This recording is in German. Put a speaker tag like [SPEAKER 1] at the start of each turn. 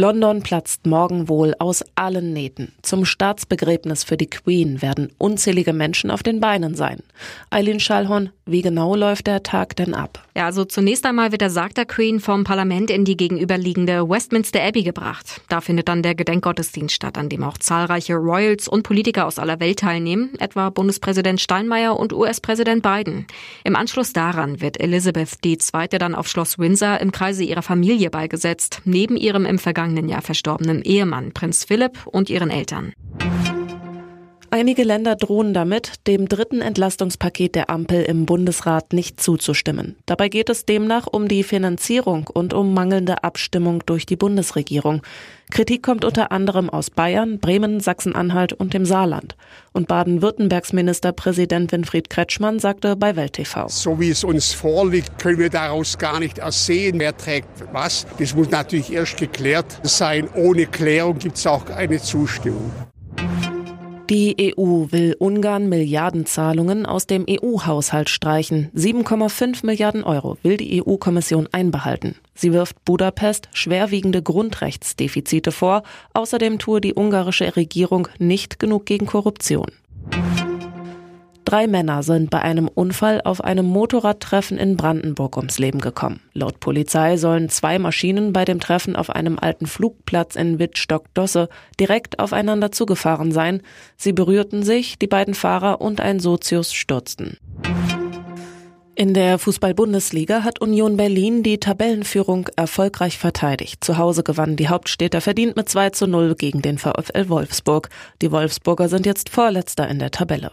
[SPEAKER 1] London platzt morgen wohl aus allen Nähten. Zum Staatsbegräbnis für die Queen werden unzählige Menschen auf den Beinen sein. Eileen Schallhorn, wie genau läuft der Tag denn ab?
[SPEAKER 2] Ja, also zunächst einmal wird der Sarg der Queen vom Parlament in die gegenüberliegende Westminster Abbey gebracht. Da findet dann der Gedenkgottesdienst statt, an dem auch zahlreiche Royals und Politiker aus aller Welt teilnehmen, etwa Bundespräsident Steinmeier und US-Präsident Biden. Im Anschluss daran wird Elizabeth II. dann auf Schloss Windsor im Kreise ihrer Familie beigesetzt, neben ihrem im vergangenen vergangenen Jahr verstorbenen Ehemann Prinz Philipp und ihren Eltern.
[SPEAKER 1] Einige Länder drohen damit, dem dritten Entlastungspaket der Ampel im Bundesrat nicht zuzustimmen. Dabei geht es demnach um die Finanzierung und um mangelnde Abstimmung durch die Bundesregierung. Kritik kommt unter anderem aus Bayern, Bremen, Sachsen-Anhalt und dem Saarland. Und Baden-Württembergs Ministerpräsident Winfried Kretschmann sagte bei Welt TV.
[SPEAKER 3] So wie es uns vorliegt, können wir daraus gar nicht ersehen, wer trägt was. Das muss natürlich erst geklärt sein. Ohne Klärung gibt es auch eine Zustimmung.
[SPEAKER 1] Die EU will Ungarn Milliardenzahlungen aus dem EU-Haushalt streichen. 7,5 Milliarden Euro will die EU-Kommission einbehalten. Sie wirft Budapest schwerwiegende Grundrechtsdefizite vor. Außerdem tue die ungarische Regierung nicht genug gegen Korruption. Drei Männer sind bei einem Unfall auf einem Motorradtreffen in Brandenburg ums Leben gekommen. Laut Polizei sollen zwei Maschinen bei dem Treffen auf einem alten Flugplatz in Wittstock-Dosse direkt aufeinander zugefahren sein. Sie berührten sich, die beiden Fahrer und ein Sozius stürzten. In der Fußball-Bundesliga hat Union Berlin die Tabellenführung erfolgreich verteidigt. Zu Hause gewannen die Hauptstädter verdient mit 2 zu 0 gegen den VfL Wolfsburg. Die Wolfsburger sind jetzt Vorletzter in der Tabelle.